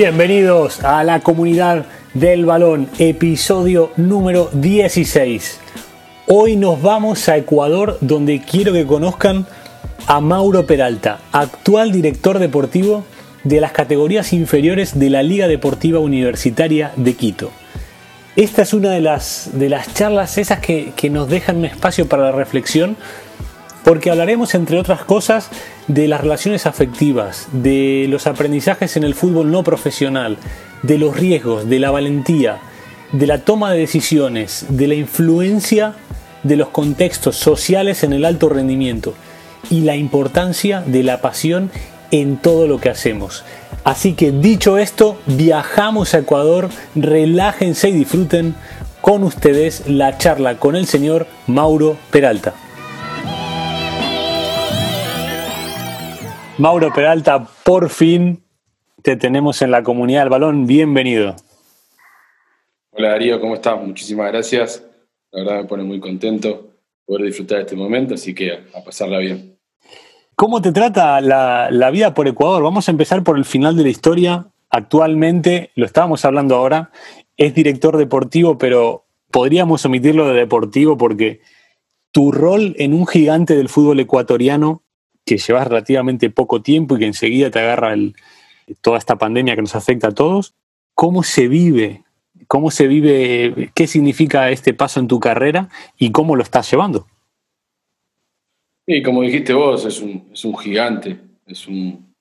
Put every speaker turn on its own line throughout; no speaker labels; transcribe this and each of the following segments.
Bienvenidos a la comunidad del balón, episodio número 16. Hoy nos vamos a Ecuador donde quiero que conozcan a Mauro Peralta, actual director deportivo de las categorías inferiores de la Liga Deportiva Universitaria de Quito. Esta es una de las, de las charlas esas que, que nos dejan un espacio para la reflexión porque hablaremos, entre otras cosas, de las relaciones afectivas, de los aprendizajes en el fútbol no profesional, de los riesgos, de la valentía, de la toma de decisiones, de la influencia de los contextos sociales en el alto rendimiento y la importancia de la pasión en todo lo que hacemos. Así que dicho esto, viajamos a Ecuador, relájense y disfruten con ustedes la charla con el señor Mauro Peralta. Mauro Peralta, por fin te tenemos en la comunidad del balón. Bienvenido.
Hola Darío, ¿cómo estás? Muchísimas gracias. La verdad me pone muy contento poder disfrutar de este momento, así que a pasarla bien.
¿Cómo te trata la, la, vida por Ecuador? Vamos a empezar por el final de la historia. Actualmente, lo estábamos hablando ahora, es director deportivo, pero podríamos omitirlo de deportivo porque tu rol en un gigante del fútbol ecuatoriano que llevas relativamente poco tiempo y que enseguida te agarra toda esta pandemia que nos afecta a todos, ¿cómo se vive? ¿Cómo se vive? ¿Qué significa este paso en tu carrera y cómo lo estás llevando?
Y como dijiste vos, es un, es un gigante, es un,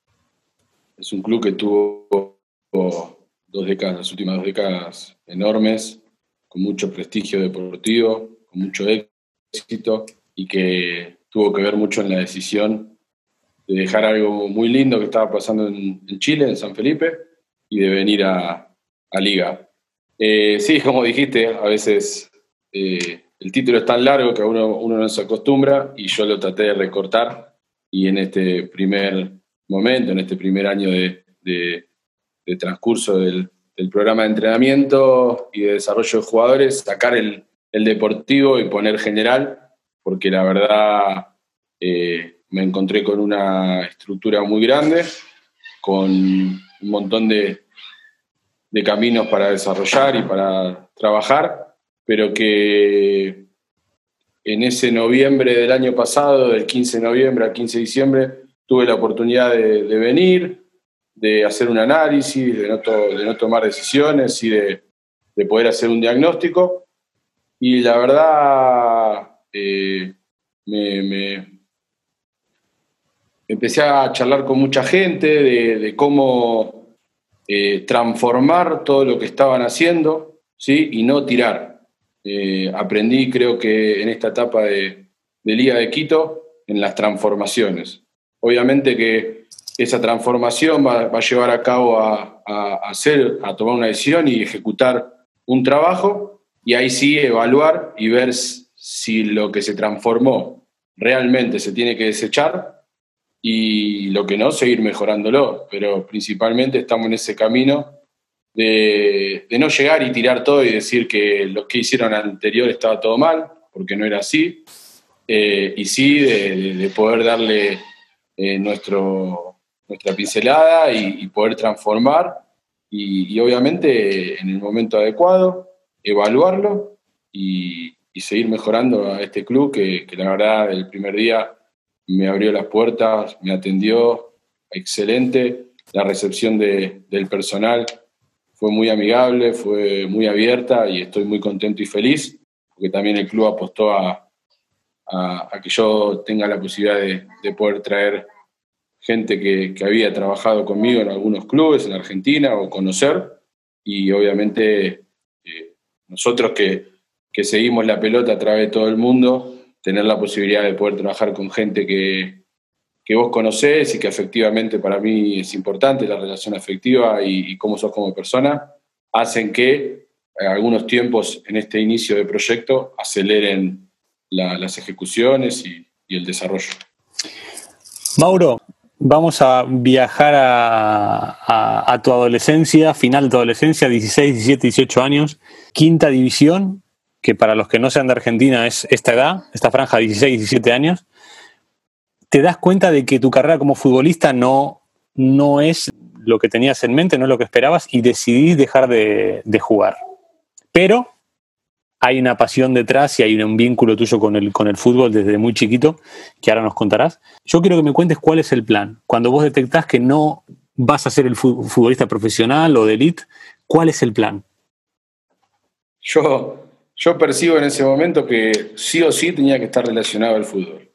es un club que tuvo dos décadas, las últimas dos décadas enormes, con mucho prestigio deportivo, con mucho éxito y que tuvo que ver mucho en la decisión de dejar algo muy lindo que estaba pasando en, Chile, en San Felipe, y de venir a, Liga. Eh, sí, como dijiste, a veces eh, el título es tan largo que uno, uno no se acostumbra y yo lo traté de recortar y en este primer momento, en este primer año de, transcurso del, programa de entrenamiento y de desarrollo de jugadores, sacar el, deportivo y poner general, porque la verdad eh, me encontré con una estructura muy grande, con un montón de, caminos para desarrollar y para trabajar, pero que en ese noviembre del año pasado, del 15 de noviembre al 15 de diciembre, tuve la oportunidad de, venir, de hacer un análisis, de no, tomar decisiones y de, poder hacer un diagnóstico. Y la verdad, eh, me, empecé a charlar con mucha gente de, cómo eh, transformar todo lo que estaban haciendo ¿sí? y no tirar. Eh, aprendí, creo que en esta etapa de, Liga de Quito, en las transformaciones. Obviamente que esa transformación va, a llevar a cabo a, hacer, a tomar una decisión y ejecutar un trabajo y ahí sí evaluar y ver si lo que se transformó realmente se tiene que desechar y lo que no, seguir mejorándolo. Pero principalmente estamos en ese camino de, no llegar y tirar todo y decir que lo que hicieron anterior estaba todo mal, porque no era así, eh, y sí de, poder darle eh, nuestro, nuestra pincelada y, poder transformar y, obviamente en el momento adecuado evaluarlo y, seguir mejorando a este club que, que la verdad el primer día me abrió las puertas, me atendió, excelente. La recepción del personal fue muy amigable, fue muy abierta y estoy muy contento y feliz, porque también el club apostó a, que yo tenga la posibilidad de, poder traer gente que, había trabajado conmigo en algunos clubes en Argentina o conocer, y obviamente eh, nosotros que, que seguimos la pelota a través de todo el mundo, tener la posibilidad de poder trabajar con gente que, que vos conocés y que efectivamente para mí es importante, la relación afectiva y, cómo sos como persona, hacen que eh, algunos tiempos en este inicio de proyecto aceleren las ejecuciones y, el desarrollo.
Mauro, vamos a viajar a, a, tu adolescencia, final de tu adolescencia, 16, 17, 18 años, quinta división, que para los que no sean de Argentina es esta edad, esta franja de 16, 17 años, te das cuenta de que tu carrera como futbolista no, no es lo que tenías en mente, no es lo que esperabas, y decidís dejar de, jugar. Pero hay una pasión detrás y hay un vínculo tuyo con el, con el fútbol desde muy chiquito, que ahora nos contarás. Yo quiero que me cuentes cuál es el plan. Cuando vos detectás que no vas a ser el futbolista profesional o de elite, ¿cuál es el plan?
Yo, yo percibo en ese momento que sí o sí tenía que estar relacionado al fútbol.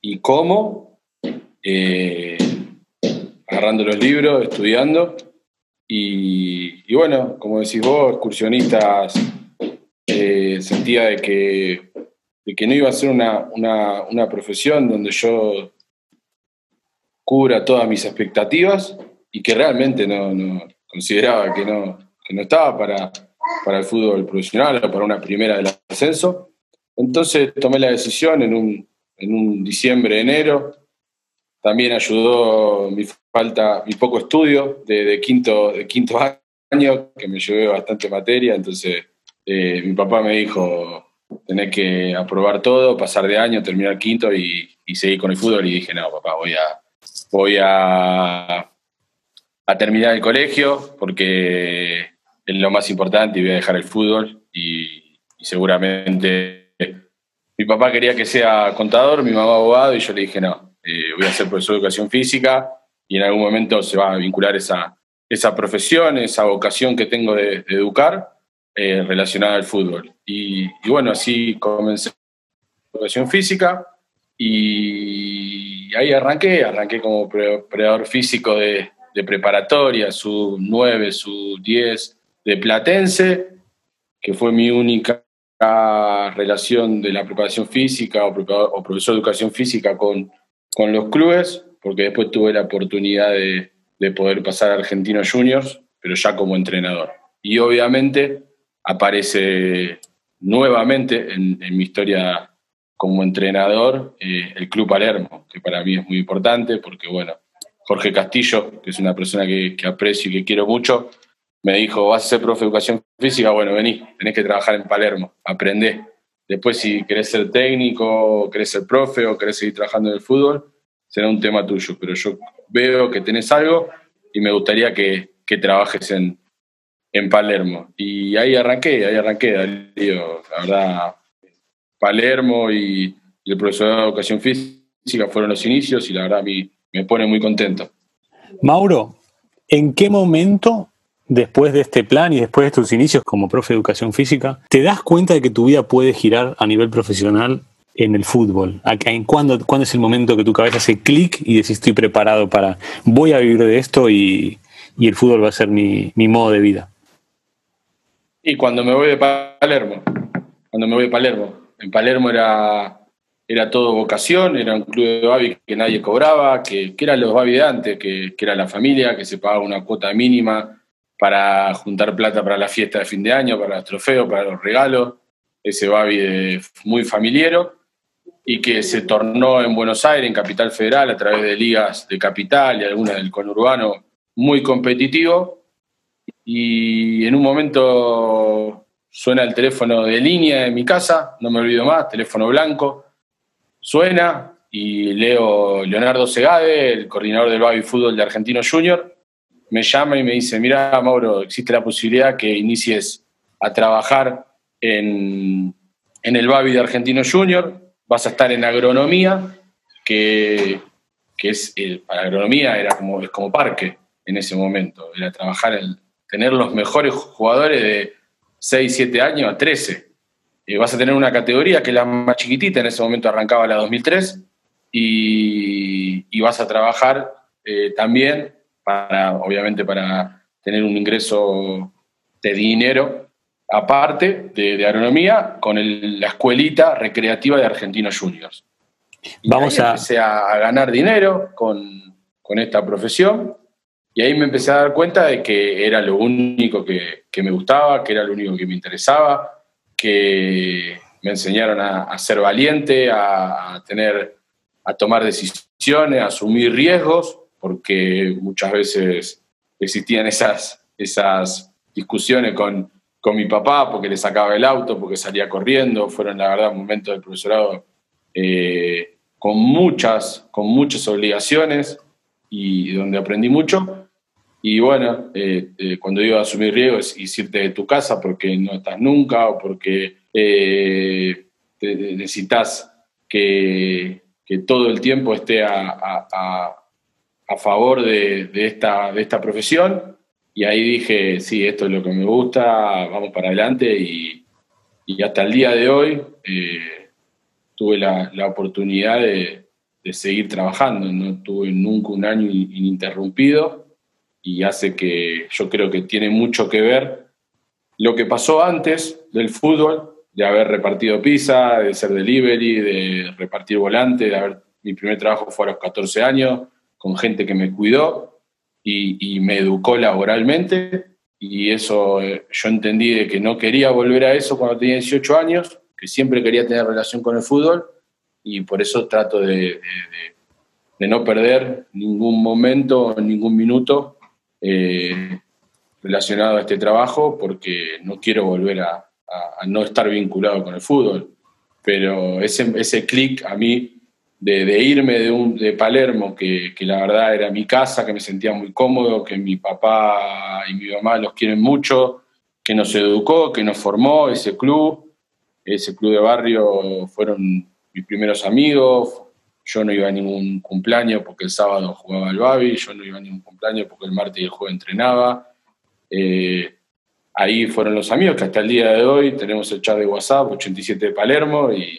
¿Y cómo? Eh, agarrando los libros, estudiando. Y, bueno, como decís vos, excursionistas, eh, sentía de que, que no iba a ser una, una, profesión donde yo cubra todas mis expectativas y que realmente no, no consideraba que no, que no estaba para, para el fútbol profesional o para una primera del ascenso. Entonces tomé la decisión en un, en un diciembre, enero. También ayudó mi falta, mi poco estudio de, quinto, de quinto año, que me llevé bastante materia. Entonces eh, mi papá me dijo, tenés que aprobar todo, pasar de año, terminar quinto y, y seguir con el fútbol. Y dije, no, papá, voy a, voy a, a terminar el colegio porque lo más importante y voy a dejar el fútbol y, seguramente mi papá quería que sea contador, mi mamá abogado y yo le dije no, eh, voy a ser profesor de educación física y en algún momento se va a vincular esa, esa profesión, esa vocación que tengo de, educar eh, relacionada al fútbol. Y, bueno, así comencé educación física y ahí arranqué, arranqué como predador físico de, preparatoria, su 9, su 10, de Platense, que fue mi única relación de la preparación física o, profesor de educación física con, con los clubes, porque después tuve la oportunidad de, poder pasar a Argentinos Juniors, pero ya como entrenador. Y obviamente aparece nuevamente en, mi historia como entrenador eh, el Club Palermo, que para mí es muy importante porque, bueno, Jorge Castillo, que es una persona que aprecio y que quiero mucho, me dijo, vas a ser profe de educación física, bueno, vení, tenés que trabajar en Palermo, aprendé. Después si querés ser técnico, querés ser profe o querés seguir trabajando en el fútbol, será un tema tuyo, pero yo veo que tenés algo y me gustaría que, trabajes en, Palermo. Y ahí arranqué, ahí arranqué, la verdad, Palermo y, el profesor de educación física fueron los inicios y la verdad a mí me pone muy contento.
Mauro, ¿en qué momento después de este plan y después de tus inicios como profe de educación física, te das cuenta de que tu vida puede girar a nivel profesional en el fútbol? ¿En cuándo, cuándo es el momento que tu cabeza hace clic y decís estoy preparado para, voy a vivir de esto y, el fútbol va a ser mi, modo de vida?
Y cuando me voy de Palermo, cuando me voy de Palermo, en Palermo era, era todo vocación, era un club de Babi que nadie cobraba, que, que eran los Babi de antes, que, que, era la familia, que se pagaba una cuota mínima para juntar plata para la fiesta de fin de año, para los trofeos, para los regalos, ese Babi muy familiero, y que se tornó en Buenos Aires, en Capital Federal, a través de ligas de capital y algunas del conurbano, muy competitivo. Y en un momento suena el teléfono de línea en mi casa, no me olvido más, teléfono blanco, suena y leo Leonardo Segade, el coordinador del Babi Fútbol de Argentino Junior, me llama y me dice, mira, Mauro, existe la posibilidad que inicies a trabajar en, el Babi de Argentino Junior, vas a estar en agronomía, que, es, para agronomía era como, es como parque en ese momento, era trabajar, en tener los mejores jugadores de 6, 7 años a 13. Eh, vas a tener una categoría que es la más chiquitita, en ese momento arrancaba la 2003, y, vas a trabajar eh, también para, obviamente, para tener un ingreso de dinero aparte de, agronomía con la escuelita recreativa de Argentinos Juniors. Vamos a... Empecé a, ganar dinero con, esta profesión y ahí me empecé a dar cuenta de que era lo único que, me gustaba, que era lo único que me interesaba, que me enseñaron a, ser valiente, a, a, tener, a tomar decisiones, a asumir riesgos porque muchas veces existían esas, esas discusiones con, con mi papá porque le sacaba el auto, porque salía corriendo. Fueron, la verdad, momentos del profesorado eh, con, muchas, con muchas obligaciones y donde aprendí mucho. Y bueno, eh, eh, cuando digo asumir riesgos es irte de tu casa porque no estás nunca o porque eh, necesitas que, todo el tiempo esté a, favor de, esta, de esta profesión. Y ahí dije, sí, esto es lo que me gusta, vamos para adelante. Y, hasta el día de hoy tuve la, oportunidad de, de, seguir trabajando. No tuve nunca un año ininterrumpido y hace que yo creo que tiene mucho que ver lo que pasó antes del fútbol, de haber repartido pizza, de ser delivery, de repartir volante, de haber, mi primer trabajo fue a los 14 años, con gente que me cuidó y, me educó laboralmente, y eso eh, yo entendí de que no quería volver a eso cuando tenía 18 años, que siempre quería tener relación con el fútbol, y por eso trato de, no perder ningún momento, ningún minuto eh, relacionado a este trabajo porque no quiero volver a, no estar vinculado con el fútbol. Pero ese clic a mí de, irme de, un, de Palermo, que, que, la verdad era mi casa, que me sentía muy cómodo, que mi papá y mi mamá los quieren mucho, que nos educó, que nos formó ese club, ese club de barrio fueron mis primeros amigos, yo no iba a ningún cumpleaños porque el sábado jugaba el Babi, yo no iba a ningún cumpleaños porque el martes y el jueves entrenaba. Eh, ahí fueron los amigos que hasta el día de hoy tenemos el chat de WhatsApp, 87 de Palermo, y,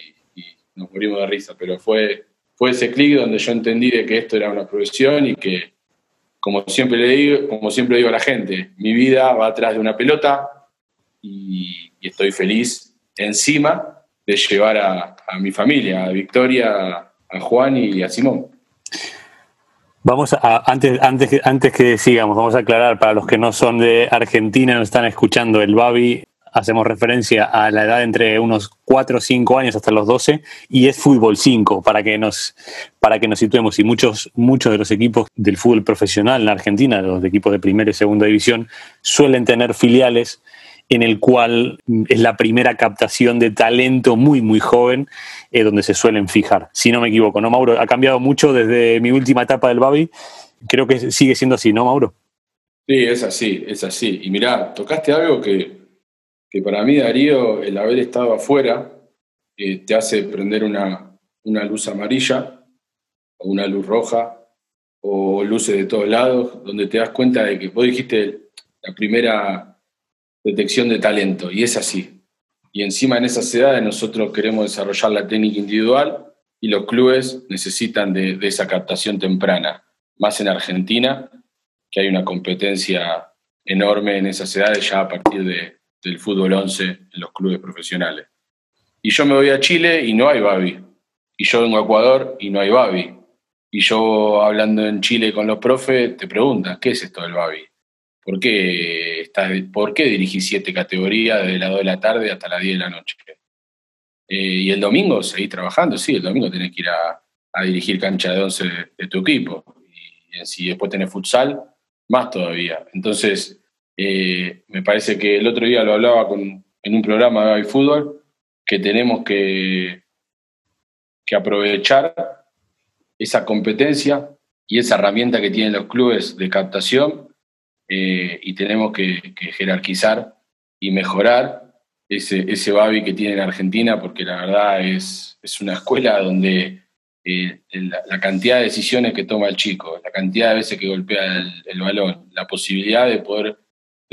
nos morimos de risa, pero fue, fue ese clic donde yo entendí de que esto era una profesión y que, como siempre le digo, como siempre digo a la gente, mi vida va atrás de una pelota y, estoy feliz encima de llevar a, a mi familia, a Victoria, a Juan y a Simón.
Vamos a, antes, antes, antes que sigamos, vamos a aclarar para los que no son de Argentina, no están escuchando el Babi, hacemos referencia a la edad entre unos 4 o 5 años hasta los 12 y es fútbol 5 para que nos para que nos situemos y muchos muchos de los equipos del fútbol profesional en Argentina, los equipos de primera y segunda división suelen tener filiales en el cual es la primera captación de talento muy, muy joven, eh, donde se suelen fijar, si no me equivoco, ¿no, Mauro? Ha cambiado mucho desde mi última etapa del Babi, creo que sigue siendo así, ¿no, Mauro?
Sí, es así, es así. Y mirá, tocaste algo que, que para mí, Darío, el haber estado afuera, eh, te hace prender una, una luz amarilla o una luz roja o luces de todos lados, donde te das cuenta de que vos dijiste la primera detección de talento, y es así. Y encima en esas edades nosotros queremos desarrollar la técnica individual y los clubes necesitan de, esa captación temprana, más en Argentina, que hay una competencia enorme en esas edades ya a partir de, del fútbol 11 en los clubes profesionales. Y yo me voy a Chile y no hay Babi. Y yo vengo a Ecuador y no hay Babi. Y yo hablando en Chile con los profes, te preguntan, ¿qué es esto del Babi? ¿Por qué, estás, ¿Por qué dirigís siete categorías desde las 2 de la tarde hasta las 10 de la noche? Eh, y el domingo seguís trabajando, sí, el domingo tenés que ir a, dirigir cancha de 11 de, tu equipo. Y, si después tenés futsal, más todavía. Entonces, eh, me parece que el otro día lo hablaba con, en un programa de fútbol, que tenemos que, que aprovechar esa competencia y esa herramienta que tienen los clubes de captación eh, y tenemos que, jerarquizar y mejorar ese, ese Babi que tiene en Argentina, porque la verdad es, es una escuela donde eh, la, cantidad de decisiones que toma el chico, la cantidad de veces que golpea el, balón, la posibilidad de poder,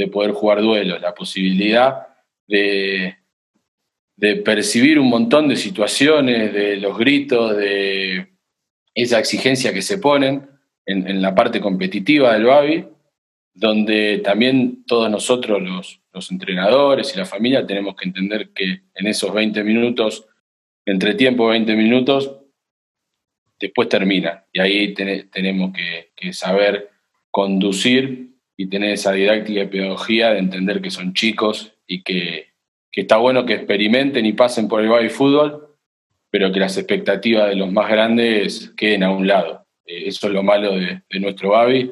de poder jugar duelos, la posibilidad de, de percibir un montón de situaciones, de los gritos, de esa exigencia que se ponen en, la parte competitiva del Babi, donde también todos nosotros, los, entrenadores y la familia, tenemos que entender que en esos 20 minutos, entre tiempo 20 minutos, después termina. Y ahí tenemos que, saber conducir y tener esa didáctica y pedagogía de entender que son chicos y que, está bueno que experimenten y pasen por el baby fútbol, pero que las expectativas de los más grandes queden a un lado. Eh, eso es lo malo de, nuestro baby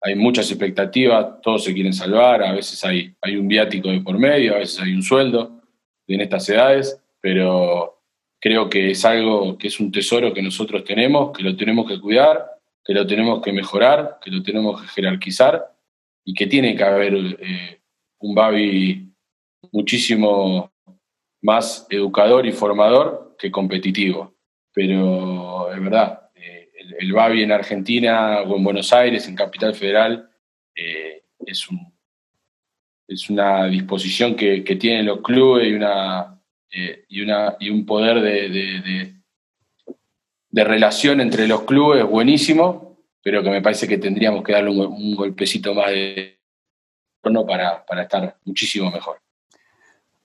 hay muchas expectativas, todos se quieren salvar, a veces hay, hay un viático de por medio, a veces hay un sueldo en estas edades, pero creo que es algo que es un tesoro que nosotros tenemos, que lo tenemos que cuidar, que lo tenemos que mejorar, que lo tenemos que jerarquizar y que tiene que haber eh, un Babi muchísimo más educador y formador que competitivo. Pero es verdad, eh, el, Babi en Argentina o en Buenos Aires, en Capital Federal, eh, es, un, es una disposición que, tienen los clubes y, una, y, una, y un poder de, de relación entre los clubes buenísimo pero que me parece que tendríamos que darle un, golpecito más de tono para, para estar muchísimo mejor.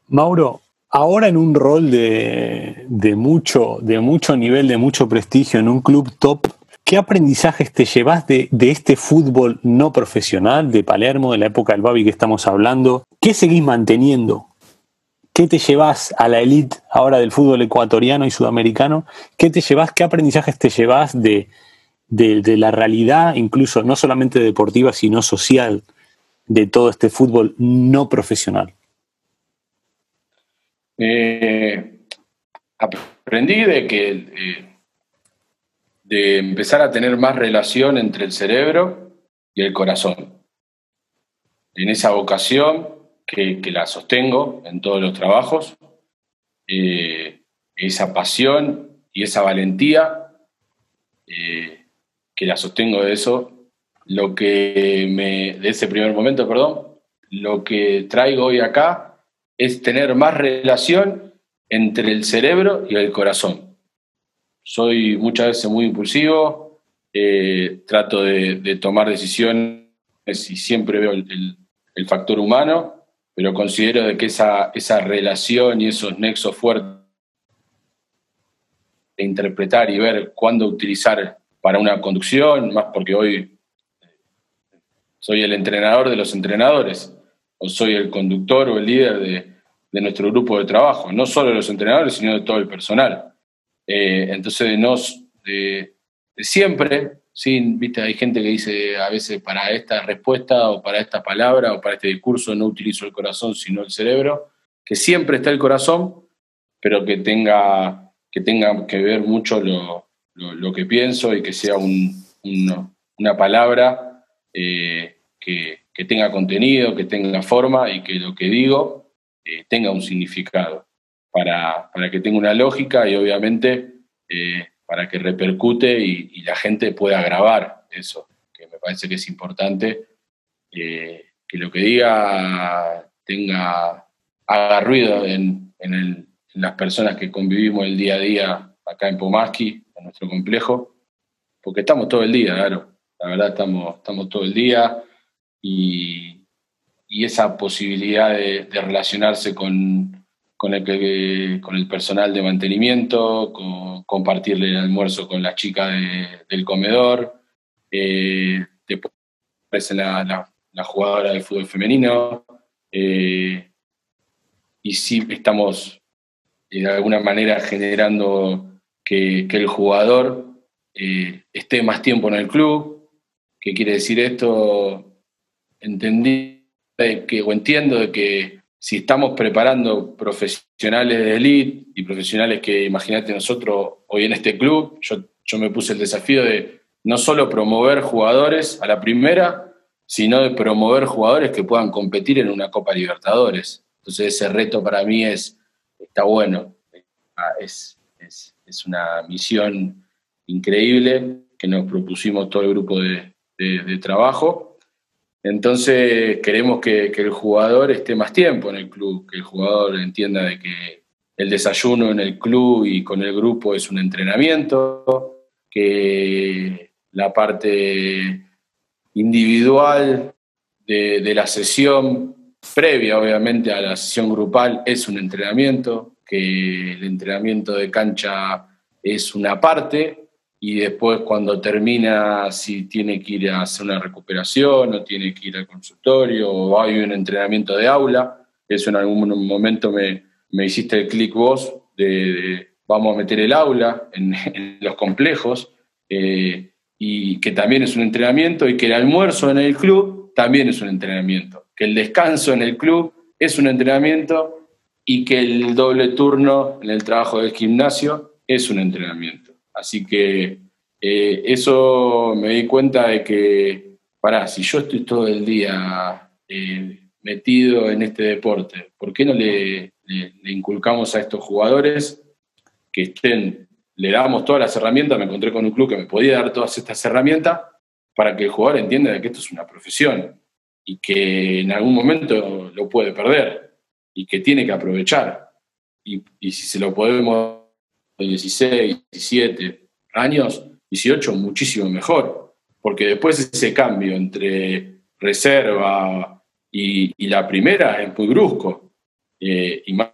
Mauro, ahora en un rol de, mucho, de mucho nivel, de mucho prestigio en un club top, ¿qué aprendizajes te llevas de, de, este fútbol no profesional de Palermo, de la época del Babi que estamos hablando? ¿Qué seguís manteniendo? ¿Qué te llevas a la elite ahora del fútbol ecuatoriano y sudamericano? ¿Qué te llevas, qué aprendizajes te llevas de, de, la realidad, incluso no solamente deportiva, sino social, de todo este fútbol no profesional?
Eh, aprendí de que eh, de empezar a tener más relación entre el cerebro y el corazón. En esa vocación que, la sostengo en todos los trabajos, eh, esa pasión y esa valentía que la sostengo de eso, lo que me, de ese primer momento, perdón, lo que traigo hoy acá es tener más relación entre el cerebro y el corazón. Soy muchas veces muy impulsivo, eh, trato de, tomar decisiones y siempre veo el, factor humano, pero considero de que esa, esa relación y esos nexos fuertes de interpretar y ver cuándo utilizar para una conducción, más porque hoy soy el entrenador de los entrenadores, o soy el conductor o el líder de, nuestro grupo de trabajo, no solo de los entrenadores, sino de todo el personal. Eh, entonces, de, de, siempre, ¿sí? ¿Viste? hay gente que dice a veces para esta respuesta o para esta palabra o para este discurso no utilizo el corazón, sino el cerebro, que siempre está el corazón, pero que tenga que, tenga que ver mucho lo, lo, que pienso y que sea una palabra eh, que, tenga contenido, que tenga forma y que lo que digo eh, tenga un significado, para, que tenga una lógica y obviamente eh, para que repercute y, la gente pueda grabar eso, que me parece que es importante, que lo que diga tenga, haga ruido en, en las personas que convivimos el día a día acá en Pomaski nuestro complejo, porque estamos todo el día, claro. La verdad, estamos, estamos todo el día y, esa posibilidad de, relacionarse con, con, el, con el personal de mantenimiento, compartirle el almuerzo con la chica del comedor, eh, después la, jugadora de fútbol femenino. Eh, y sí estamos de alguna manera generando que, el jugador eh, esté más tiempo en el club. ¿Qué quiere decir esto? Entendí que, o entiendo de que si estamos preparando profesionales de elite y profesionales que, imagínate nosotros hoy en este club, yo, yo me puse el desafío de no solo promover jugadores a la primera, sino de promover jugadores que puedan competir en una Copa Libertadores. Entonces ese reto para mí es, está bueno, ah, es, es una misión increíble que nos propusimos todo el grupo de, trabajo. Entonces queremos que, el jugador esté más tiempo en el club, que el jugador entienda de que el desayuno en el club y con el grupo es un entrenamiento, que la parte individual de, de la sesión previa obviamente a la sesión grupal es un entrenamiento, que el entrenamiento de cancha es una parte y después cuando termina si tiene que ir a hacer una recuperación o tiene que ir al consultorio o hay un entrenamiento de aula. Eso en algún momento me, me hiciste el clic vos de, vamos a meter el aula en, los complejos eh, y que también es un entrenamiento y que el almuerzo en el club también es un entrenamiento, que el descanso en el club es un entrenamiento y que el doble turno en el trabajo del gimnasio es un entrenamiento. Así que eh, eso me di cuenta de que pará, si yo estoy todo el día eh, metido en este deporte, ¿por qué no le, inculcamos a estos jugadores que estén, le damos todas las herramientas, me encontré con un club que me podía dar todas estas herramientas para que el jugador entienda que esto es una profesión y que en algún momento lo puede perder y que tiene que aprovechar. Y, y si se lo podemos 16, 17 años, 18, muchísimo mejor, porque después ese cambio entre reserva y, la primera es muy brusco, eh, y más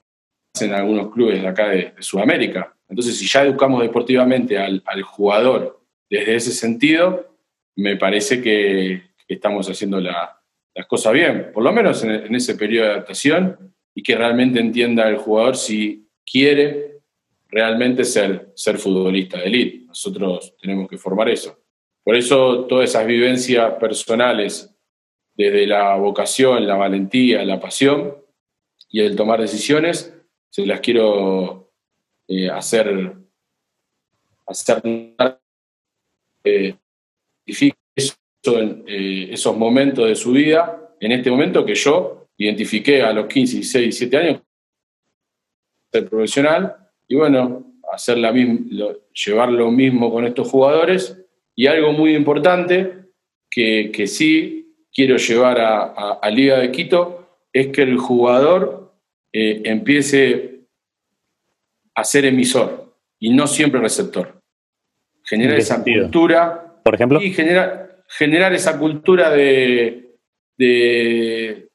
en algunos clubes de acá de, Sudamérica. Entonces, si ya educamos deportivamente al, jugador desde ese sentido, me parece que, estamos haciendo las cosas bien, por lo menos en, en ese periodo de adaptación, y que realmente entienda el jugador si quiere realmente ser, ser futbolista de élite. Nosotros tenemos que formar eso. Por eso todas esas vivencias personales, desde la vocación, la valentía, la pasión y el tomar decisiones, se las quiero eh, hacer, hacer eh, eh, esos momentos de su vida, en este momento que yo identifiqué a los 15, 16, 17 años, ser profesional, y bueno, hacer la llevar lo mismo con estos jugadores. Y algo muy importante que, que sí quiero llevar a, Liga de Quito es que el jugador eh, empiece a ser emisor y no siempre receptor. Generar esa cultura.
Por ejemplo.
Y generar, generar esa cultura de, de,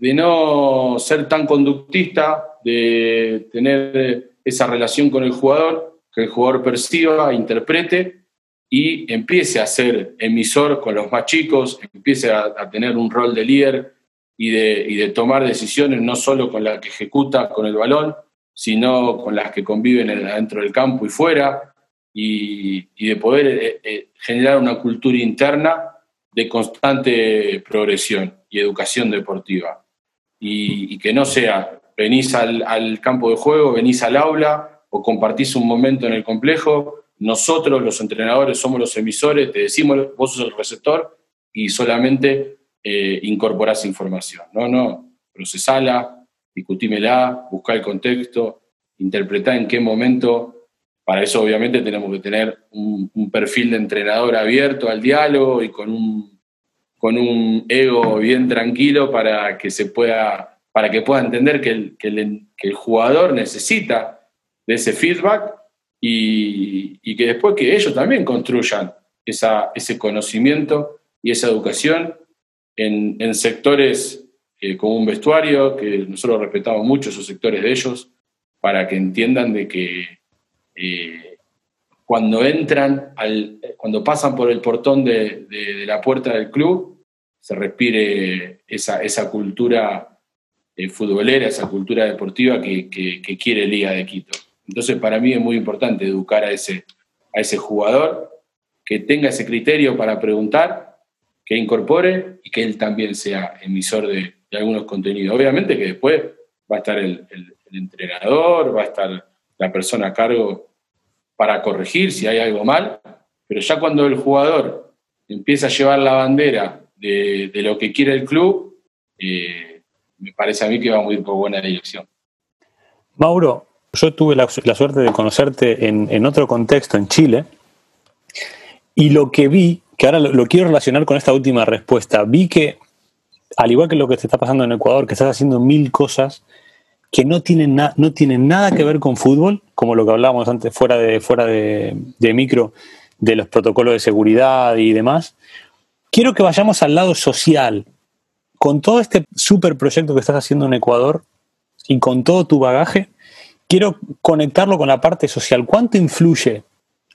de no ser tan conductista, de tener esa relación con el jugador, que el jugador perciba, interprete y empiece a ser emisor con los más chicos, empiece a, tener un rol de líder y de, de, tomar decisiones no solo con las que ejecuta con el balón, sino con las que conviven dentro del campo y fuera, y, de poder eh, eh, generar una cultura interna de constante progresión y educación deportiva. Y que no sea venís al, campo de juego, venís al aula o compartís un momento en el complejo. Nosotros, los entrenadores, somos los emisores, te decimos, vos sos el receptor y solamente eh, incorporás información. No, no, procesala, discutímela, buscá el contexto, interpretá en qué momento. Para eso, obviamente, tenemos que tener un, un perfil de entrenador abierto al diálogo y con un, con un ego bien tranquilo para que se pueda para que pueda entender que el, jugador necesita de ese feedback y, que después que ellos también construyan ese conocimiento y esa educación en, en sectores eh, como un vestuario, que nosotros respetamos mucho esos sectores de ellos, para que entiendan de que eh, cuando entran, cuando pasan por el portón de, la puerta del club, se respire esa, cultura eh, futbolera, esa cultura deportiva que, quiere Liga de Quito. Entonces, para mí es muy importante educar a ese, a ese jugador, que tenga ese criterio para preguntar, que incorpore y que él también sea emisor de, algunos contenidos. Obviamente que después va a estar el, entrenador, va a estar la persona a cargo para corregir si hay algo mal, pero ya cuando el jugador empieza a llevar la bandera de, lo que quiere el club, eh, me parece a mí que va muy por buena dirección.
Mauro, yo tuve la, suerte de conocerte en, otro contexto, en Chile, y lo que vi, que ahora lo, quiero relacionar con esta última respuesta, vi que, al igual que lo que te está pasando en Ecuador, que estás haciendo mil cosas que no tienen, no tienen nada que ver con fútbol, como lo que hablábamos antes fuera de, fuera de micro, de los protocolos de seguridad y demás, quiero que vayamos al lado social, con todo este super proyecto que estás haciendo en Ecuador y con todo tu bagaje, quiero conectarlo con la parte social. ¿Cuánto influye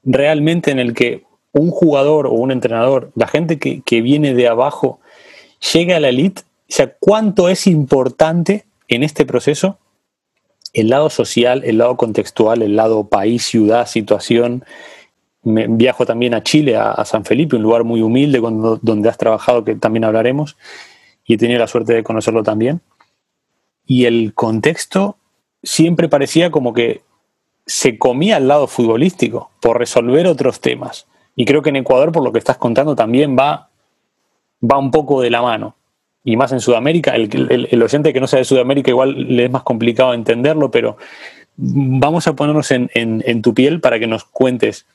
realmente en el que un jugador o un entrenador, la gente que, viene de abajo, llegue a la elite? O sea, ¿cuánto es importante en este proceso el lado social, el lado contextual, el lado país, ciudad, situación? Me viajo también a Chile, a, San Felipe, un lugar muy humilde donde has trabajado, que también hablaremos y he tenido la suerte de conocerlo también. Y el contexto siempre parecía como que se comía al lado futbolístico por resolver otros temas. Y creo que en Ecuador, por lo que estás contando, también va, va un poco de la mano. Y más en Sudamérica, el, oyente que no sea de Sudamérica igual le es más complicado entenderlo, pero vamos a ponernos en, en tu piel para que nos cuentes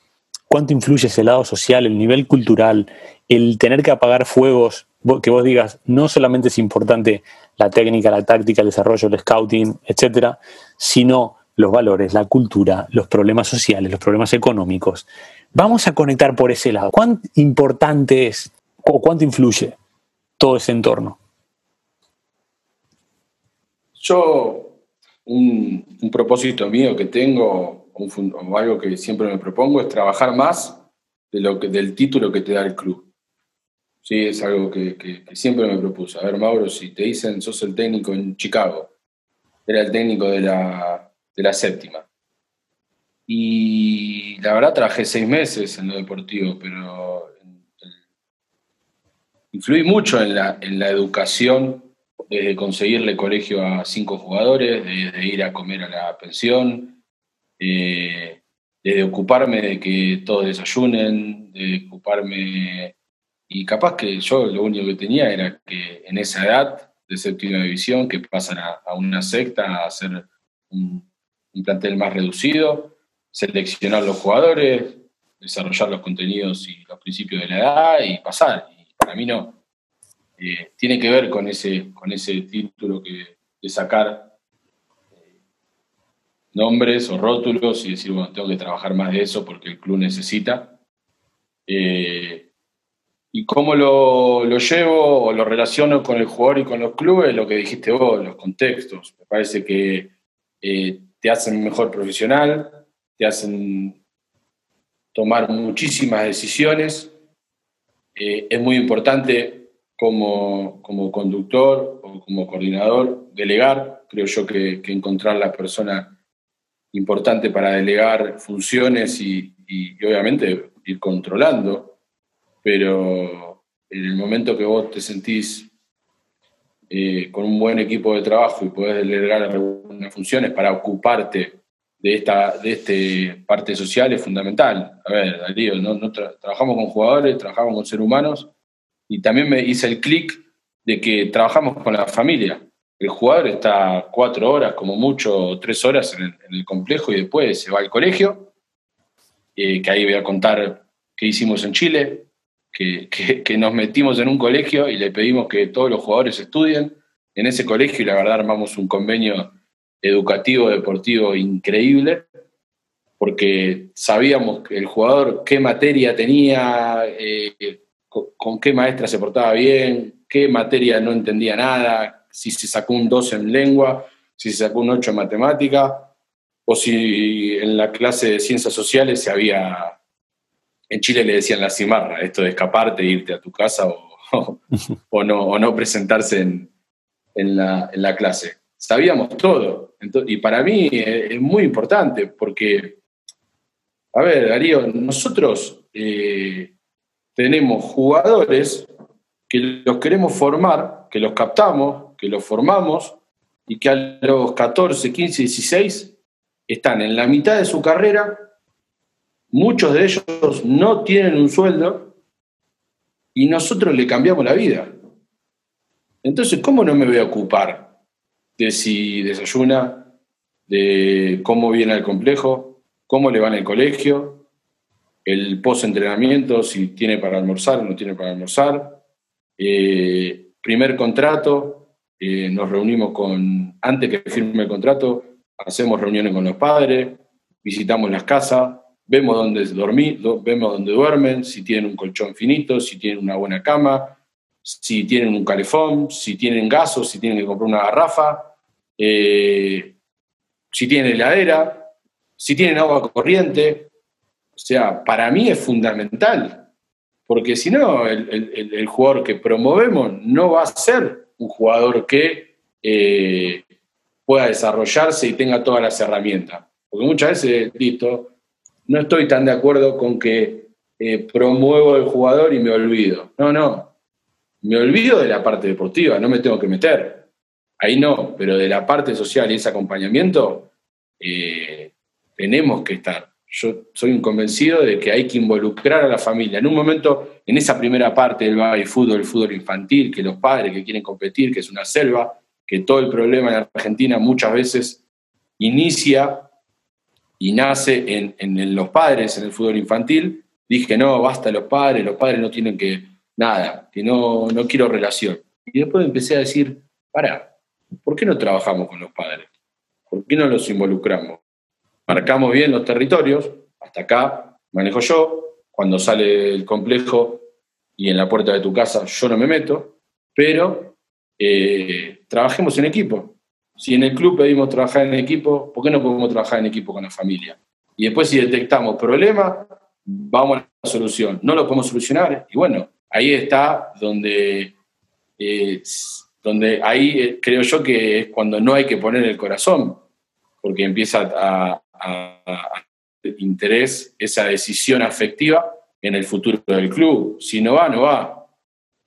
cuánto influye ese lado social, el nivel cultural, el tener que apagar fuegos, que vos digas, no solamente es importante la técnica, la táctica, el desarrollo, el scouting, etcétera, sino los valores, la cultura, los problemas sociales, los problemas económicos. Vamos a conectar por ese lado. ¿Cuán importante es o cuánto influye todo ese entorno?
Yo, un, propósito mío que tengo, o algo que siempre me propongo, es trabajar más de lo que, del título que te da el club. Sí, es algo que, siempre me propuse. A ver, Mauro, si te dicen sos el técnico en Chicago, era el técnico de la, de la séptima. Y la verdad trabajé seis meses en lo deportivo, pero influí mucho en la, en la educación, desde conseguirle colegio a cinco jugadores, de ir a comer a la pensión, eh, de ocuparme de que todos desayunen, de ocuparme... Y capaz que yo lo único que tenía era que en esa edad de séptima división, que pasan a, una secta, a hacer un, un plantel más reducido, seleccionar los jugadores, desarrollar los contenidos y los principios de la edad y pasar. Y para mí no. Eh, tiene que ver con ese, con ese título que, de sacar eh, nombres o rótulos y decir, bueno, tengo que trabajar más de eso porque el club necesita. Eh, y cómo lo, lo, llevo o lo relaciono con el jugador y con los clubes, lo que dijiste vos, los contextos. Me parece que te hacen mejor profesional, te hacen tomar muchísimas decisiones. Eh, es muy importante como, como, conductor o como coordinador delegar. Creo yo que, encontrar la persona importante para delegar funciones y, obviamente ir controlando, pero en el momento que vos te sentís eh, con un buen equipo de trabajo y podés delegar algunas funciones para ocuparte de esta de este parte social es fundamental. A ver, Darío, no, trabajamos con jugadores, trabajamos con seres humanos y también me hice el clic de que trabajamos con la familia. El jugador está cuatro horas, como mucho, tres horas en el, complejo y después se va al colegio, eh, que ahí voy a contar qué hicimos en Chile, que, que nos metimos en un colegio y le pedimos que todos los jugadores estudien en ese colegio y la verdad armamos un convenio educativo, deportivo increíble, porque sabíamos que el jugador qué materia tenía, eh, con, qué maestra se portaba bien, qué materia no entendía nada, si se sacó un 2 en lengua, si se sacó un 8 en matemática, o si en la clase de ciencias sociales se había, en Chile le decían la cimarra, esto de escaparte, irte a tu casa o, no, presentarse en, la, clase. Sabíamos todo y para mí es muy importante porque, a ver, Darío, nosotros eh, tenemos jugadores que los queremos formar, que los captamos, que los formamos y que a los 14, 15, 16 están en la mitad de su carrera, muchos de ellos no tienen un sueldo y nosotros le cambiamos la vida. Entonces, ¿cómo no me voy a ocupar de si desayuna, de cómo viene al complejo, cómo le va en el colegio, el post-entrenamiento, si tiene para almorzar o no tiene para almorzar. Eh, primer contrato, eh, nos reunimos con, antes que firme el contrato, hacemos reuniones con los padres, visitamos las casas, vemos dónde vemos dónde duermen, si tienen un colchón finito, si tienen una buena cama, si tienen un calefón, si tienen gasos, si tienen que comprar una garrafa, eh, si tienen heladera, si tienen agua corriente. O sea, para mí es fundamental, porque si no, el, jugador que promovemos no va a ser un jugador que eh, pueda desarrollarse y tenga todas las herramientas. Porque muchas veces, listo, no estoy tan de acuerdo con que eh, promuevo el jugador y me olvido. No, no. Me olvido de la parte deportiva, no me tengo que meter ahí no, pero de la parte social y ese acompañamiento, eh, tenemos que estar. Yo soy un convencido de que hay que involucrar a la familia. En un momento, en esa primera parte del baby fútbol, el fútbol infantil, que los padres que quieren competir, que es una selva, que todo el problema en Argentina muchas veces inicia y nace en, en los padres, en el fútbol infantil, dije, no, basta los padres, los padres no tienen que, nada, que no, no quiero relación. Y después empecé a decir, para, ¿por qué no trabajamos con los padres? ¿Por qué no los involucramos? Marcamos bien los territorios, hasta acá manejo yo, cuando sale el complejo y en la puerta de tu casa yo no me meto, pero eh, trabajemos en equipo. Si en el club pedimos trabajar en equipo, ¿por qué no podemos trabajar en equipo con la familia? Y después si detectamos problemas, vamos a la solución. No lo podemos solucionar y bueno, ahí está donde eh, donde ahí eh, creo yo que es cuando no hay que poner el corazón, porque empieza a, interés esa decisión afectiva en el futuro del club. Si no va, no va.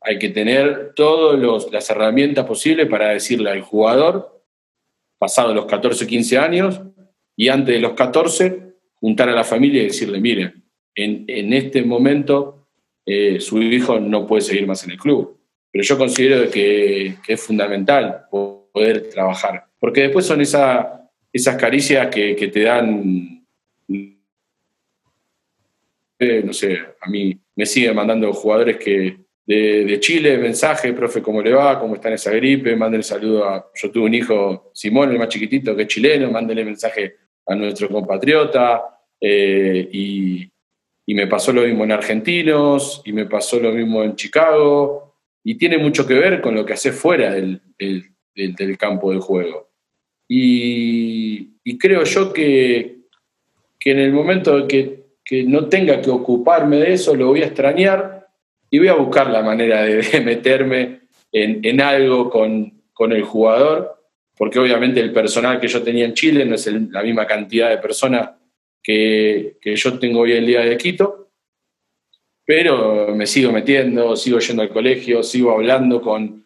Hay que tener todas las herramientas posibles para decirle al jugador, pasado los 14, 15 años, y antes de los 14, juntar a la familia y decirle, miren, en, este momento eh, su hijo no puede seguir más en el club pero yo considero que, es fundamental poder trabajar, porque después son esa, esas caricias que, te dan, no sé, a mí me siguen mandando jugadores que de, Chile, mensaje, profe, ¿cómo le va? ¿Cómo está en esa gripe? Mándale saludo a, yo tuve un hijo, Simón, el más chiquitito, que es chileno, mándale mensaje a nuestro compatriota, eh, y, y me pasó lo mismo en Argentinos, y me pasó lo mismo en Chicago, y tiene mucho que ver con lo que hace fuera del, del, campo de juego. Y, creo yo que, que, en el momento que, que, no tenga que ocuparme de eso, lo voy a extrañar y voy a buscar la manera de, meterme en, en algo con, con, el jugador, porque obviamente el personal que yo tenía en Chile no es la misma cantidad de personas que, que yo tengo hoy en día de Quito pero me sigo metiendo, sigo yendo al colegio, sigo hablando con,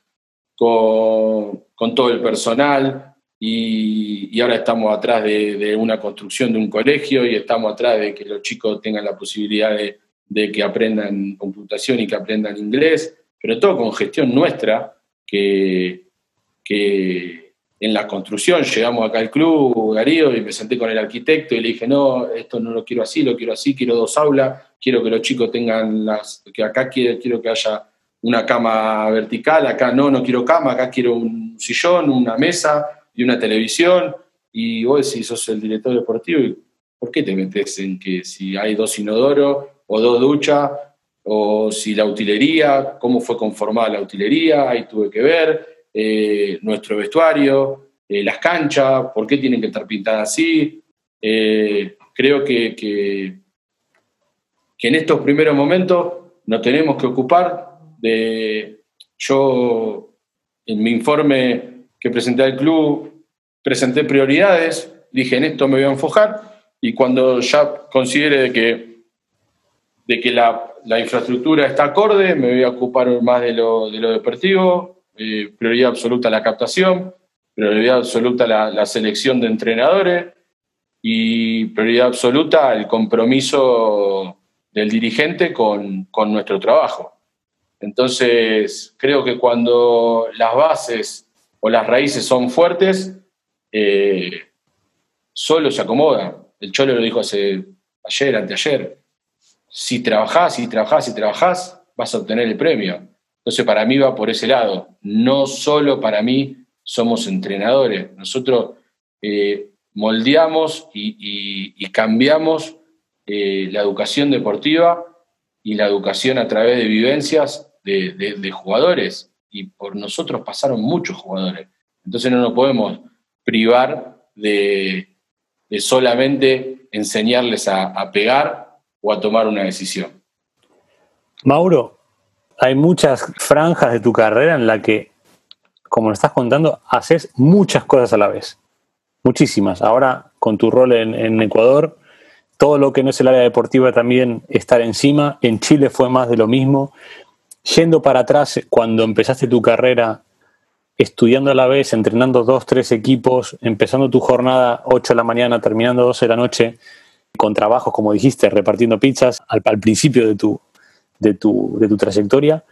con, todo el personal y, ahora estamos atrás de, una construcción de un colegio y estamos atrás de que los chicos tengan la posibilidad de, que aprendan computación y que aprendan inglés, pero todo con gestión nuestra, que, que en la construcción, llegamos acá al club, Darío, y me senté con el arquitecto y le dije, no, esto no lo quiero así, lo quiero así, quiero dos aulas, quiero que los chicos tengan las, que acá quiero, quiero que haya una cama vertical, acá no, no quiero cama, acá quiero un sillón, una mesa y una televisión. Y vos decís, sos el director deportivo, ¿por qué te metes en que si hay dos inodoros o dos duchas, o si la utilería, cómo fue conformada la utilería, ahí tuve que ver, eh, nuestro vestuario, eh, las canchas, por qué tienen que estar pintadas así. Eh, creo que, que, en estos primeros momentos nos tenemos que ocupar de... Yo, en mi informe presenté al club, presenté prioridades, dije, en esto me voy a enfocar, y cuando ya considere que, de que la, infraestructura está acorde, me voy a ocupar más de lo, de lo deportivo, eh, prioridad absoluta la captación, prioridad absoluta la, la, selección de entrenadores y prioridad absoluta el compromiso del dirigente con, con nuestro trabajo. Entonces, creo que cuando las bases o las raíces son fuertes, eh, solo se acomoda. El Cholo lo dijo hace ayer, anteayer. Si trabajás, si trabajás, si trabajás, vas a obtener el premio. Entonces, para mí va por ese lado. No solo para mí somos entrenadores. Nosotros eh, moldeamos y, cambiamos eh, la educación deportiva y la educación a través de vivencias de, jugadores. Y por nosotros pasaron muchos jugadores. Entonces no nos podemos privar de, solamente enseñarles a pegar o a tomar una decisión.
Mauro, hay muchas franjas de tu carrera en la que, como lo estás contando, haces muchas cosas a la vez. Muchísimas. Ahora, con tu rol en, Ecuador, todo lo que no es el área deportiva también estar encima. En Chile fue más de lo mismo. Yendo para atrás, cuando empezaste tu carrera, estudiando a la vez, entrenando dos, tres equipos, empezando tu jornada 8 de la mañana, terminando 12 de la noche, con trabajos, como dijiste, repartiendo pizzas al, principio de tu, de, tu, de tu trayectoria.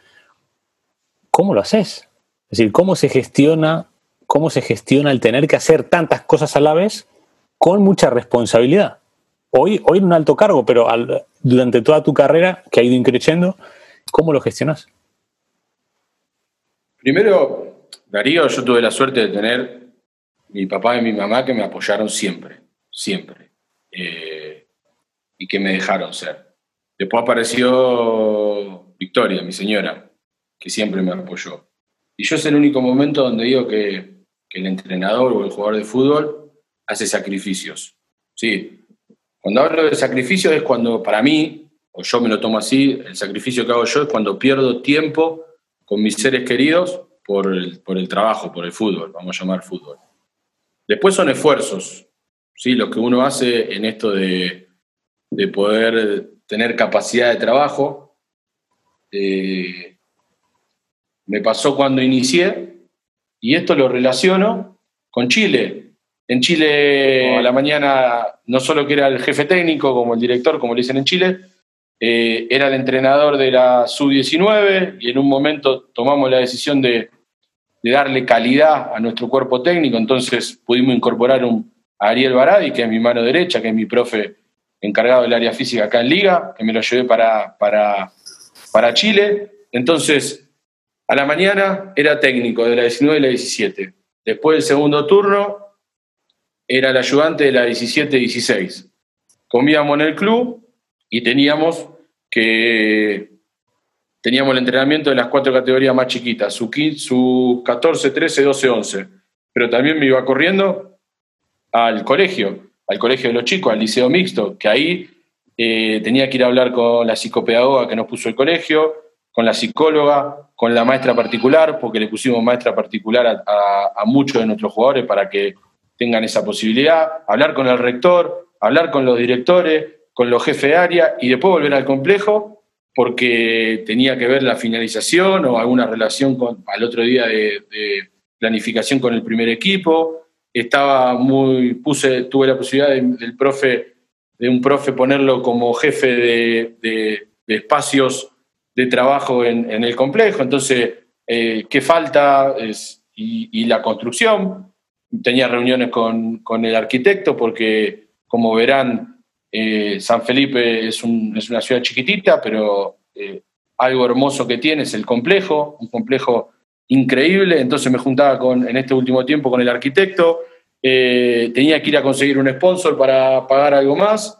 ¿Cómo lo haces? Es decir, ¿cómo se gestiona, cómo se gestiona el tener que hacer tantas cosas a la vez con mucha responsabilidad? Hoy, hoy en un alto cargo, pero durante toda tu carrera que ha ido increciendo, ¿cómo lo gestionas?
Primero, Darío, yo tuve la suerte de tener mi papá y mi mamá que me apoyaron siempre, siempre, eh, y que me dejaron ser. Después apareció Victoria, mi señora, que siempre me apoyó. Y yo es el único momento donde digo que, que el entrenador o el jugador de fútbol hace sacrificios. Sí, cuando hablo de sacrificio es cuando, para mí, o yo me lo tomo así, el sacrificio que hago yo es cuando pierdo tiempo con mis seres queridos por el, por el trabajo, por el fútbol, vamos a llamar fútbol. Después son esfuerzos, ¿sí? lo que uno hace en esto de, de poder tener capacidad de trabajo. Eh, me pasó cuando inicié, y esto lo relaciono con Chile. En Chile, a la mañana, no solo que era el jefe técnico, como el director, como le dicen en Chile, eh, era el entrenador de la sub-19 y en un momento tomamos la decisión de, darle calidad a nuestro cuerpo técnico, entonces pudimos incorporar a Ariel Baradi, que es mi mano derecha, que es mi profe encargado del área física acá en Liga, que me lo llevé para, para, Chile. Entonces, a la mañana era técnico de la 19 y la 17. Después del segundo turno era el ayudante de la 17-16. Comíamos en el club y teníamos que teníamos el entrenamiento de las cuatro categorías más chiquitas, su, su 14, 13, 12, 11. Pero también me iba corriendo al colegio, al colegio de los chicos, al liceo mixto, que ahí eh, tenía que ir a hablar con la psicopedagoga que nos puso el colegio, con la psicóloga, con la maestra particular, porque le pusimos maestra particular a muchos de nuestros jugadores para que tengan esa posibilidad, hablar con el rector, hablar con los directores, con los jefes de área y después volver al complejo porque tenía que ver la finalización o alguna relación con, al otro día de, planificación con el primer equipo. Estaba muy, puse, tuve la posibilidad del profe, de un profe ponerlo como jefe de, espacios de trabajo en, el complejo. Entonces, eh, ¿qué falta? Es, y la construcción tenía reuniones con, el arquitecto porque, como verán, eh, San Felipe es, una ciudad chiquitita, pero eh, algo hermoso que tiene es el complejo, un complejo increíble. Entonces me juntaba con, en este último tiempo con el arquitecto, eh, tenía que ir a conseguir un sponsor para pagar algo más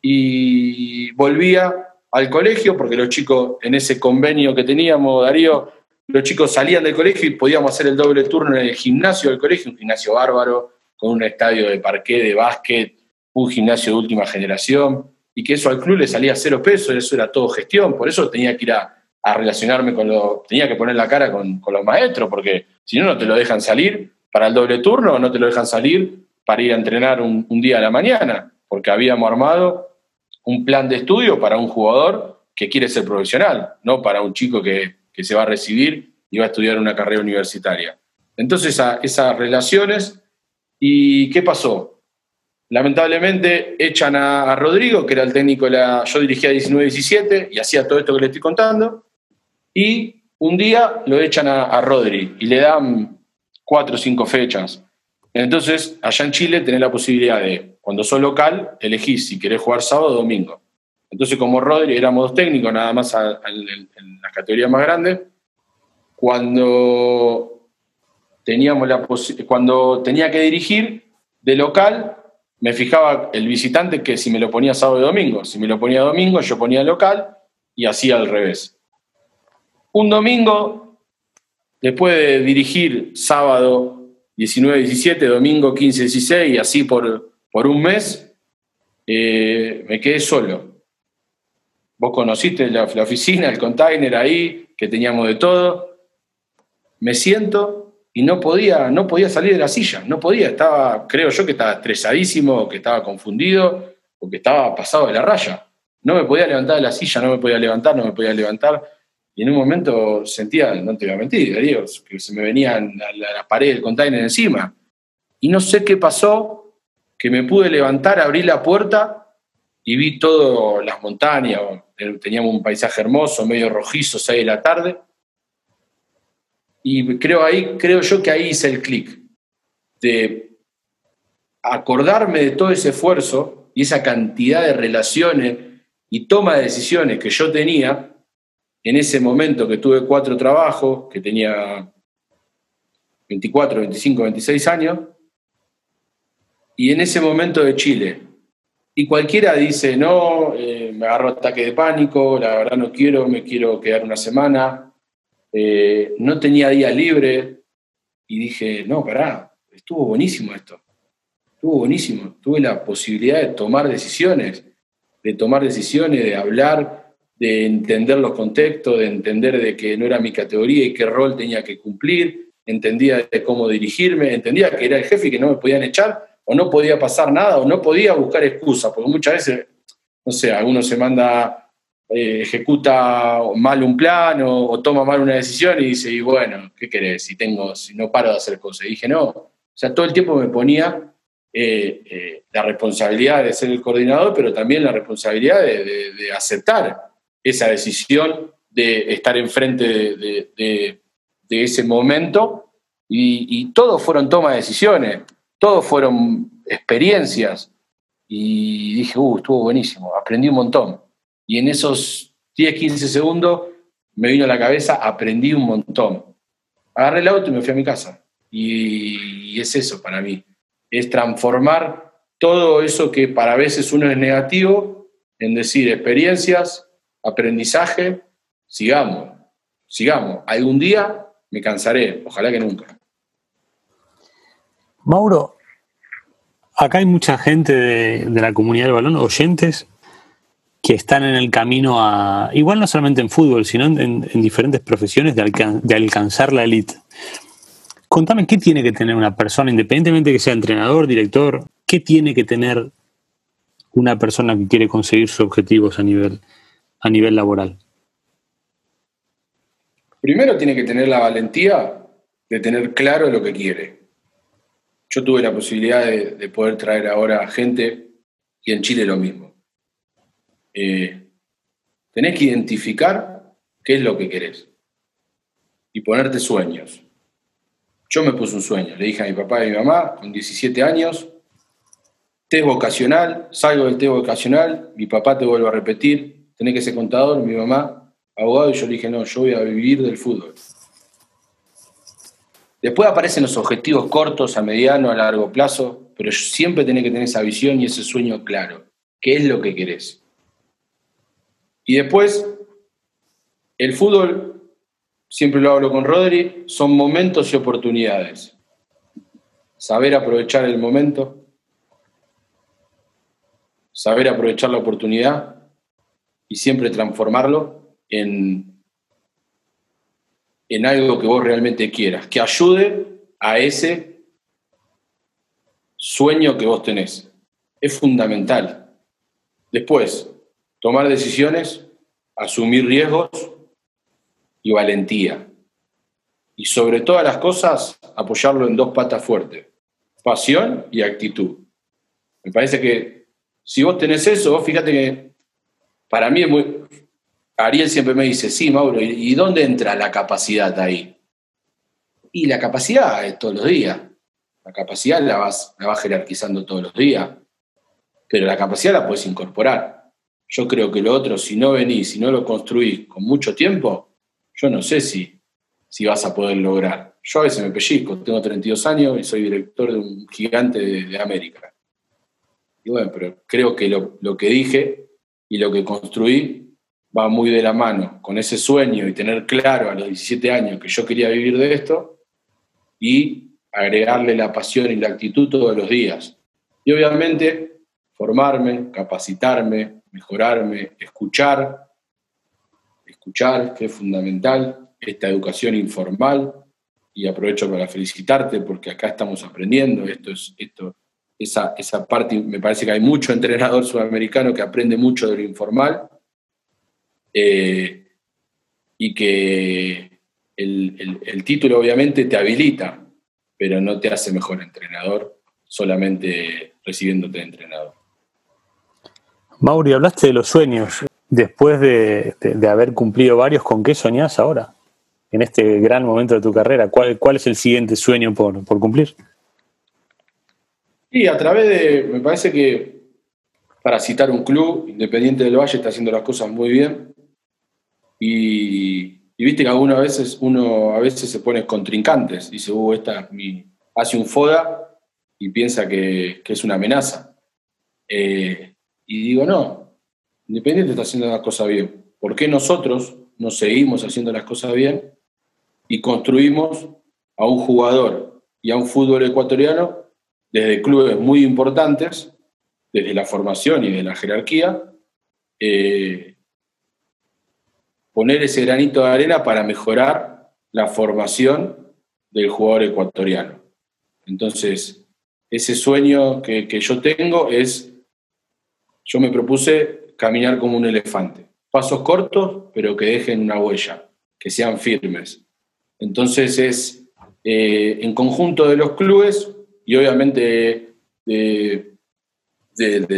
y volvía al colegio porque los chicos en ese convenio que teníamos, Darío, los chicos salían del colegio y podíamos hacer el doble turno en el gimnasio del colegio, un gimnasio bárbaro, con un estadio de parqué, de básquet, un gimnasio de última generación, y que eso al club le salía cero pesos, eso era todo gestión, por eso tenía que ir a, relacionarme con los, tenía que poner la cara con, los maestros, porque si no, no te lo dejan salir para el doble turno, no te lo dejan salir para ir a entrenar un, día a la mañana, porque habíamos armado un plan de estudio para un jugador que quiere ser profesional, no para un chico que que se va a recibir y va a estudiar una carrera universitaria. Entonces, esas relaciones, ¿y qué pasó? Lamentablemente echan a, Rodrigo, que era el técnico de la. Yo dirigía 19-17 y hacía todo esto que le estoy contando. Y un día lo echan a, a Rodri y le dan cuatro o cinco fechas. Entonces, allá en Chile tenés la posibilidad de, cuando sos local, elegís si querés jugar sábado o domingo. Entonces, como Rodri éramos dos técnicos, nada más en las categorías más grandes, cuando, teníamos la cuando tenía que dirigir de local, me fijaba el visitante que si me lo ponía sábado y domingo, si me lo ponía domingo, yo ponía local y hacía al revés. Un domingo, después de dirigir sábado 19-17, domingo 15-16 y así por, por un mes, eh, me quedé solo Vos conociste la, oficina, el container ahí, que teníamos de todo. Me siento y no podía, no podía salir de la silla, no podía, estaba, creo yo que estaba estresadísimo, que estaba confundido, o que estaba pasado de la raya. No me podía levantar de la silla, no me podía levantar, no me podía levantar. Y en un momento sentía, no te voy a mentir, Dios, que se me venían las paredes del container encima. Y no sé qué pasó, que me pude levantar, abrí la puerta y vi todas las montañas, teníamos un paisaje hermoso, medio rojizo, 6 de la tarde, y creo, ahí, creo yo que ahí hice el clic, de acordarme de todo ese esfuerzo y esa cantidad de relaciones y toma de decisiones que yo tenía en ese momento que tuve cuatro trabajos, que tenía 24, 25, 26 años, y en ese momento de Chile. Y cualquiera dice, no, eh, me agarro ataque de pánico, la verdad no quiero, me quiero quedar una semana, eh, no tenía día libre, y dije, no, pará, estuvo buenísimo esto, estuvo buenísimo, tuve la posibilidad de tomar decisiones, de tomar decisiones, de hablar, de entender los contextos, de entender de que no era mi categoría y qué rol tenía que cumplir, entendía de cómo dirigirme, entendía que era el jefe y que no me podían echar, o no podía pasar nada, o no podía buscar excusas, porque muchas veces, no sé, alguno se manda, eh, ejecuta mal un plan o, toma mal una decisión y dice, y bueno, ¿qué querés? Si, tengo, si no paro de hacer cosas. Y dije, no, o sea, todo el tiempo me ponía eh, eh, la responsabilidad de ser el coordinador, pero también la responsabilidad de, aceptar esa decisión de estar enfrente de, ese momento. Y, todos fueron toma de decisiones todos fueron experiencias. Y dije, uh, estuvo buenísimo, aprendí un montón. Y en esos 10, 15 segundos me vino a la cabeza, aprendí un montón. Agarré el auto y me fui a mi casa. Y, es eso para mí, es transformar todo eso que para veces uno es negativo en decir experiencias, aprendizaje, sigamos, sigamos. Algún día me cansaré, ojalá que nunca.
Mauro, acá hay mucha gente de, la comunidad del balón, oyentes, que están en el camino a, igual no solamente en fútbol, sino en, diferentes profesiones de, alcanzar la elite. Contame qué tiene que tener una persona, independientemente de que sea entrenador, director, qué tiene que tener una persona que quiere conseguir sus objetivos a nivel, a nivel laboral.
Primero tiene que tener la valentía de tener claro lo que quiere. Yo tuve la posibilidad de, poder traer ahora gente y en Chile lo mismo. Eh, tenés que identificar qué es lo que querés y ponerte sueños. Yo me puse un sueño, le dije a mi papá y a mi mamá con 17 años, test vocacional, salgo del test vocacional, mi papá te vuelvo a repetir, tenés que ser contador, mi mamá abogado y yo le dije, no, yo voy a vivir del fútbol. Después aparecen los objetivos cortos, a mediano, a largo plazo, pero siempre tenés que tener esa visión y ese sueño claro. ¿Qué es lo que querés? Y después, el fútbol, siempre lo hablo con Rodri, son momentos y oportunidades. Saber aprovechar el momento, saber aprovechar la oportunidad y siempre transformarlo en en algo que vos realmente quieras, que ayude a ese sueño que vos tenés. Es fundamental. Después, tomar decisiones, asumir riesgos y valentía. Y sobre todas las cosas, apoyarlo en dos patas fuertes, pasión y actitud. Me parece que si vos tenés eso, vos fíjate que para mí es muy, Ariel siempre me dice, sí, Mauro, ¿y dónde entra la capacidad ahí? Y la capacidad es todos los días. La capacidad la vas, la vas jerarquizando todos los días, pero la capacidad la puedes incorporar. Yo creo que lo otro, si no venís, si no lo construís con mucho tiempo, yo no sé si, si vas a poder lograr. Yo a veces me pellizco, tengo 32 años y soy director de un gigante de, América. Y bueno, pero creo que lo, lo que dije y lo que construí va muy de la mano con ese sueño y tener claro a los 17 años que yo quería vivir de esto y agregarle la pasión y la actitud todos los días. Y obviamente formarme, capacitarme, mejorarme, escuchar, escuchar, que es fundamental, esta educación informal, y aprovecho para felicitarte porque acá estamos aprendiendo, esto es, esto, esa, esa parte, me parece que hay mucho entrenador sudamericano que aprende mucho de lo informal, eh, y que el, título obviamente te habilita, pero no te hace mejor entrenador solamente recibiéndote de entrenador.
Mauri, hablaste de los sueños. Después de, haber cumplido varios, ¿con qué soñás ahora? En este gran momento de tu carrera, ¿cuál, cuál es el siguiente sueño por, por cumplir?
Y a través de, me parece que para citar un club, Independiente del Valle está haciendo las cosas muy bien. Y, viste que algunas veces uno a veces se pone contrincantes, dice, uh, esta mi, hace un foda y piensa que, es una amenaza. Eh, y digo, no, Independiente está haciendo las cosas bien. ¿Por qué nosotros no seguimos haciendo las cosas bien y construimos a un jugador y a un fútbol ecuatoriano desde clubes muy importantes, desde la formación y de la jerarquía, eh, poner ese granito de arena para mejorar la formación del jugador ecuatoriano. Entonces, ese sueño que, que yo tengo es, yo me propuse caminar como un elefante. Pasos cortos, pero que dejen una huella, que sean firmes. Entonces es eh, en conjunto de los clubes y obviamente de,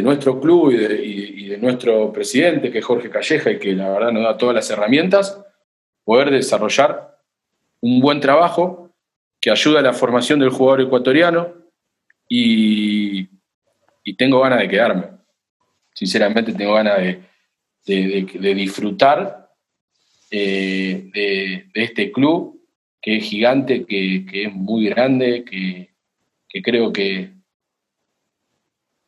nuestro club y, de, nuestro presidente, que es Jorge Calleja, y que la verdad nos da todas las herramientas, poder desarrollar un buen trabajo que ayuda a la formación del jugador ecuatoriano y, tengo ganas de quedarme. Sinceramente tengo ganas de, disfrutar eh, de, este club que es gigante, que, que es muy grande, que, que creo que,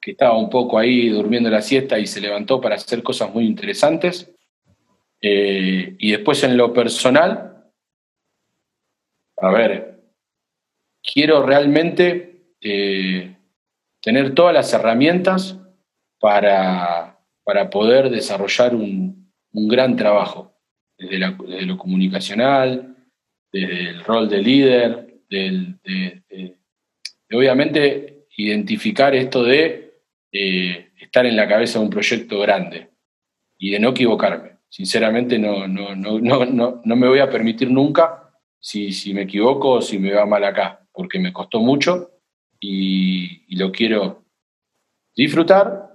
que estaba un poco ahí durmiendo la siesta y se levantó para hacer cosas muy interesantes. Eh, y después en lo personal, a ver, quiero realmente eh, tener todas las herramientas para, para poder desarrollar un, un gran trabajo, desde, lo comunicacional, desde el rol de líder, de, obviamente identificar esto de eh, estar en la cabeza de un proyecto grande y de no equivocarme. Sinceramente no, no, no, no, no me voy a permitir nunca si, si, me equivoco o si me va mal acá, porque me costó mucho y, lo quiero disfrutar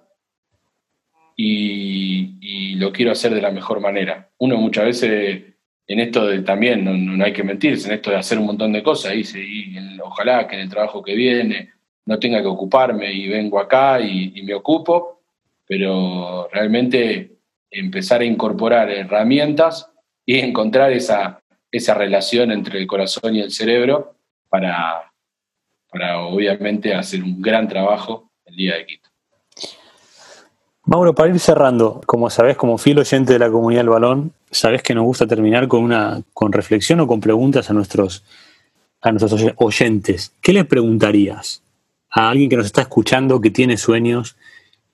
y, y, lo quiero hacer de la mejor manera. Uno muchas veces en esto de también, no, hay que mentirse, en esto de hacer un montón de cosas, y ojalá que en el trabajo que viene no tenga que ocuparme y vengo acá y, me ocupo, pero realmente empezar a incorporar herramientas y encontrar esa, esa relación entre el corazón y el cerebro para, para obviamente hacer un gran trabajo el día de Quito.
Mauro, para ir cerrando, como sabes, como fiel oyente de la comunidad del balón, sabes que nos gusta terminar con una con reflexión o con preguntas a nuestros, a nuestros oyentes. ¿Qué le preguntarías a alguien que nos está escuchando, que tiene sueños,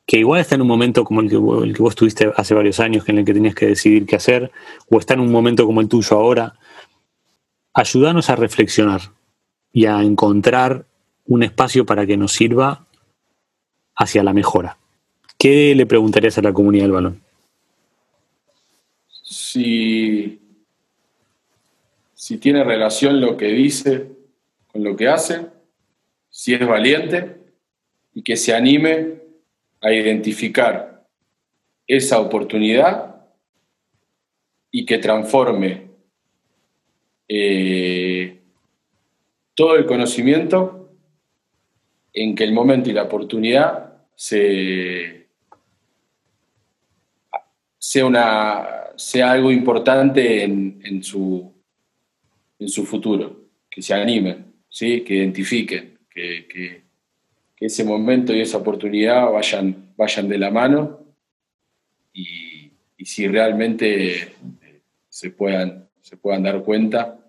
que igual está en un momento como el que, el que vos tuviste hace varios años, en el que tenías que decidir qué hacer, o está en un momento como el tuyo ahora? Ayúdanos a reflexionar y a encontrar un espacio para que nos sirva hacia la mejora. ¿Qué le preguntarías a la comunidad del balón?
Si, si tiene relación lo que dice con lo que hace, si es valiente y que se anime a identificar esa oportunidad y que transforme eh, todo el conocimiento en que el momento y la oportunidad se, sea, una, sea algo importante en, su, en su futuro, que se animen, ¿sí? que identifiquen, que, ese momento y esa oportunidad vayan, vayan de la mano y, si realmente se puedan, se puedan dar cuenta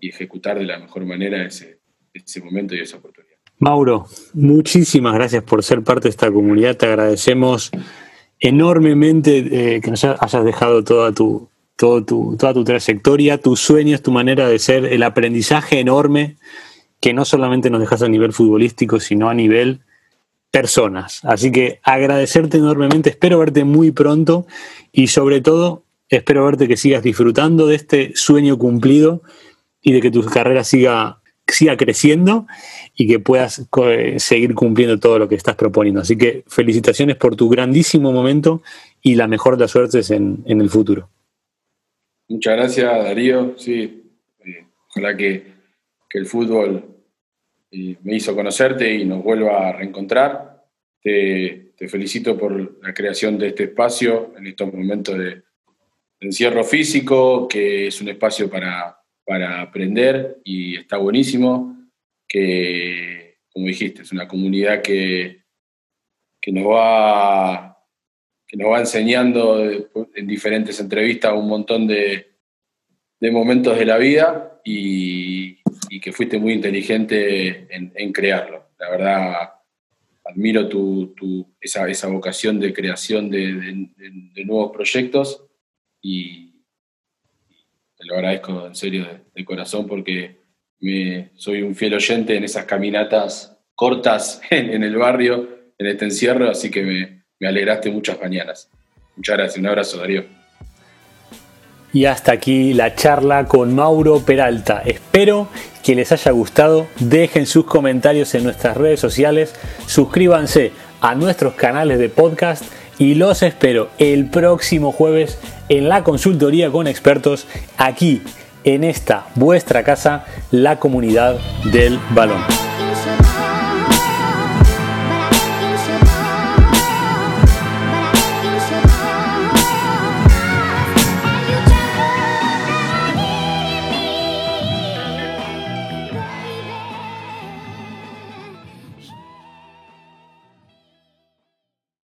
y ejecutar de la mejor manera ese, ese momento y esa oportunidad.
Mauro, muchísimas gracias por ser parte de esta comunidad. Te agradecemos enormemente eh, que nos hayas dejado toda tu, todo tu, toda tu trayectoria, tus sueños, tu manera de ser, el aprendizaje enorme que no solamente nos dejas a nivel futbolístico, sino a nivel personas. Así que agradecerte enormemente, espero verte muy pronto y sobre todo espero verte que sigas disfrutando de este sueño cumplido y de que tu carrera siga siga creciendo y que puedas seguir cumpliendo todo lo que estás proponiendo. Así que felicitaciones por tu grandísimo momento y la mejor de las suertes en, el futuro.
Muchas gracias, Darío. Sí, eh, ojalá que, el fútbol eh, me hizo conocerte y nos vuelva a reencontrar. Te, felicito por la creación de este espacio en estos momentos de, encierro físico, que es un espacio para, para aprender y está buenísimo que, como dijiste, es una comunidad que, que, nos, va, que nos va enseñando en diferentes entrevistas un montón de, momentos de la vida y, que fuiste muy inteligente en, crearlo. La verdad, admiro tu, esa, esa, vocación de creación de, nuevos proyectos y te lo agradezco en serio de corazón porque soy un fiel oyente en esas caminatas cortas en, el barrio, en este encierro, así que me, me alegraste muchas mañanas. Muchas gracias, un abrazo Darío.
Y hasta aquí la charla con Mauro Peralta. Espero que les haya gustado. Dejen sus comentarios en nuestras redes sociales. Suscríbanse a nuestros canales de podcast y los espero el próximo jueves en la consultoría con expertos aquí en esta vuestra casa, la comunidad del balón.